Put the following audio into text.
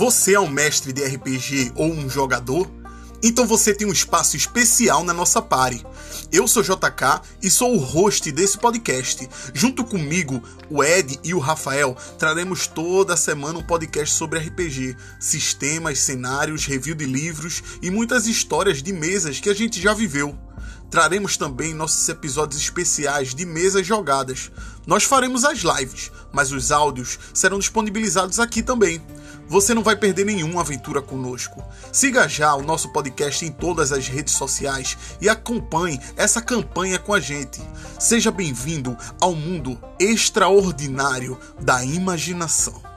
Você é um mestre de RPG ou um jogador? Então você tem um espaço especial na nossa party. Eu sou JK e sou o host desse podcast. Junto comigo, o Ed e o Rafael, traremos toda semana um podcast sobre RPG, sistemas, cenários, review de livros e muitas histórias de mesas que a gente já viveu. Traremos também nossos episódios especiais de mesas jogadas. Nós faremos as lives, mas os áudios serão disponibilizados aqui também. Você não vai perder nenhuma aventura conosco. Siga já o nosso podcast em todas as redes sociais e acompanhe essa campanha com a gente. Seja bem-vindo ao mundo extraordinário da imaginação.